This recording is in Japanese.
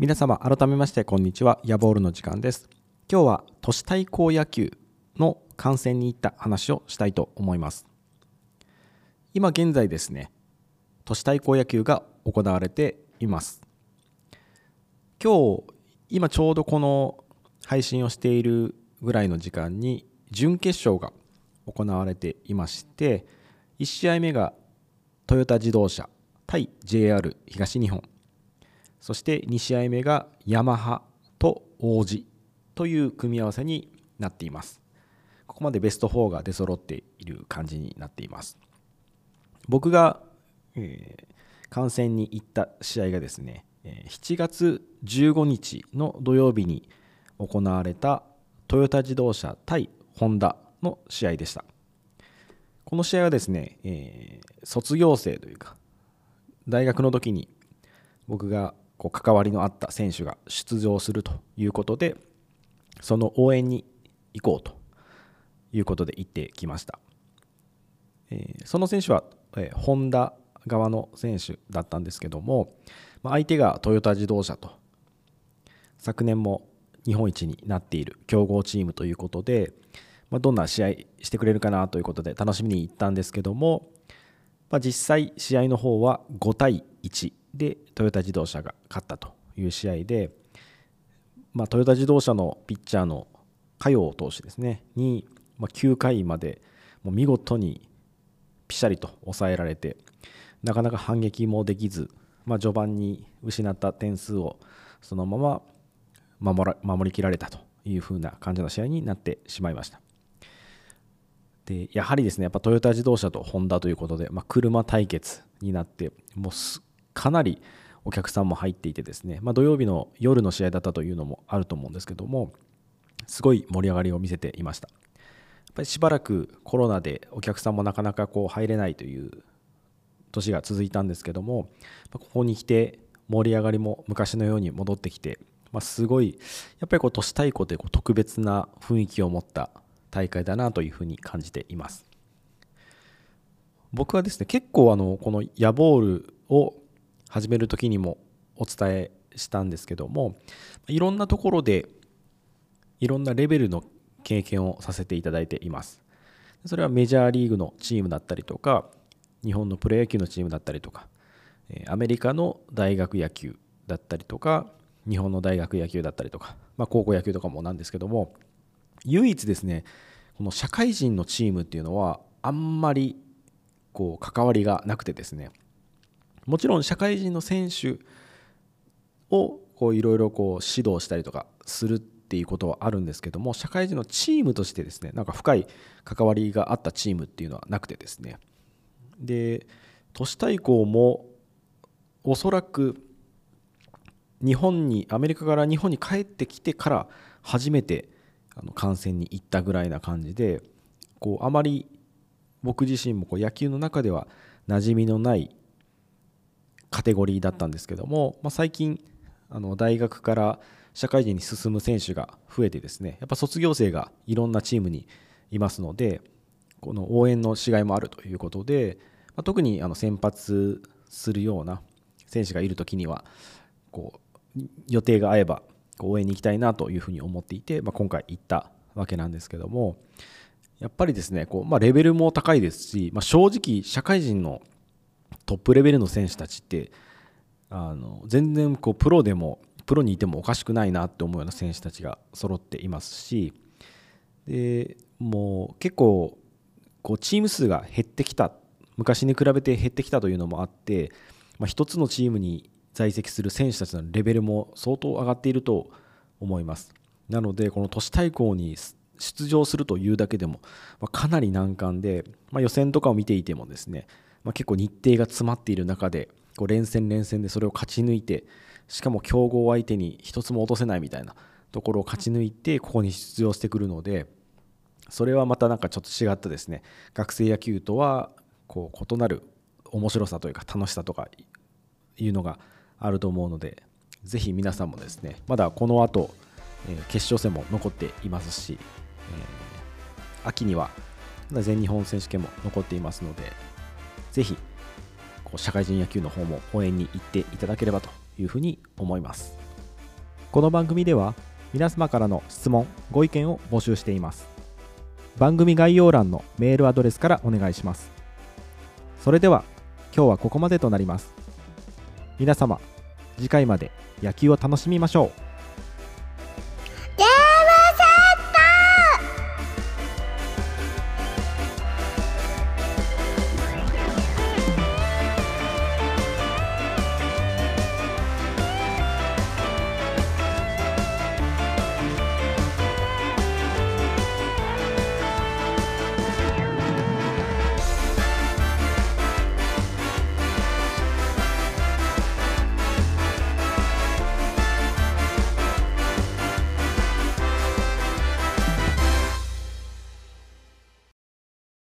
皆様改めましてこんにちは。ヤボールの時間です。今日は都市対抗野球の観戦に行った話をしたいと思います。今現在ですね都市対抗野球が行われています。今日今ちょうどこの配信をしているぐらいの時間に準決勝が行われていまして1試合目がトヨタ自動車対 JR 東日本。そして2試合目がヤマハと王子という組み合わせになっています。ここまでベスト4が出揃っている感じになっています。僕が、えー、観戦に行った試合がですね7月15日の土曜日に行われたトヨタ自動車対ホンダの試合でした。この試合はですね、えー、卒業生というか大学の時に僕がこう関わりのあった選手が出場するということでその応援に行こうということで行ってきました、えー、その選手は、えー、ホンダ側の選手だったんですけども、まあ、相手がトヨタ自動車と昨年も日本一になっている強豪チームということで、まあ、どんな試合してくれるかなということで楽しみに行ったんですけども、まあ、実際試合の方は5対1でトヨタ自動車が勝ったという試合で、まあ、トヨタ自動車のピッチャーの加陽投手ですねに、まあ、9回までもう見事にピシャリと抑えられてなかなか反撃もできず、まあ、序盤に失った点数をそのまま守ら守りきられたというふうな感じの試合になってしまいました。でやはりですねやっぱトヨタ自動車とホンダということで、まあ、車対決になってもうかなりお客さんも入っていてですね、まあ、土曜日の夜の試合だったというのもあると思うんですけどもすごい盛り上がりを見せていました。やっぱりしばらくコロナでお客さんもなかなかこう入れないという年が続いたんですけどもここに来て盛り上がりも昔のように戻ってきて、まあ、すごいやっぱりこう都市対抗という特別な雰囲気を持った大会だなというふうに感じています。僕はですね結構あのこのヤボールを始める時にもお伝えしたんですけどもいろんなところでいろんなレベルの経験をさせていただいています。それはメジャーリーグのチームだったりとか日本のプロ野球のチームだったりとかアメリカの大学野球だったりとか日本の大学野球だったりとか、まあ、高校野球とかもなんですけども唯一ですねこの社会人のチームっていうのはあんまりこう関わりがなくてですねもちろん社会人の選手をいろいろ指導したりとかするっていうことはあるんですけども社会人のチームとしてですねなんか深い関わりがあったチームっていうのはなくてですね。で都市対抗もおそらく日本にアメリカから日本に帰ってきてから初めてあの観戦に行ったぐらいな感じでこうあまり僕自身もこう野球の中では馴染みのないカテゴリーだったんですけども、まあ、最近あの大学から社会人に進む選手が増えてですねやっぱ卒業生がいろんなチームにいますのでこの応援のしがいもあるということで、まあ、特にあの先発するような選手がいる時にはこう予定が合えば応援に行きたいなというふうに思っていて、まあ、今回行ったわけなんですけどもやっぱりですねこう、まあ、レベルも高いですし、まあ、正直社会人のトップレベルの選手たちってあの全然こうプロでもプロにいてもおかしくないなって思うような選手たちが揃っていますしでもう結構こうチーム数が減ってきた。昔に比べて減ってきたというのもあって、まあ、一つのチームに在籍する選手たちのレベルも相当上がっていると思います。なのでこの都市対抗に出場するというだけでも、まあ、かなり難関で、まあ、予選とかを見ていてもですね、まあ、結構日程が詰まっている中でこう連戦連戦でそれを勝ち抜いてしかも強豪相手に一つも落とせないみたいなところを勝ち抜いてここに出場してくるのでそれはまたなんかちょっと違ったですね。学生野球とはこう異なる面白さというか楽しさとかいうのがあると思うのでぜひ皆さんもですねまだこの後、え決勝戦も残っていますし、え、秋には全日本選手権も残っていますのでぜひこう社会人野球の方も応援に行っていただければというふうに思います。この番組では皆様からの質問ご意見を募集しています。番組概要欄のメールアドレスからお願いします。それでは今日はここまでとなります。皆様次回まで野球を楽しみましょう。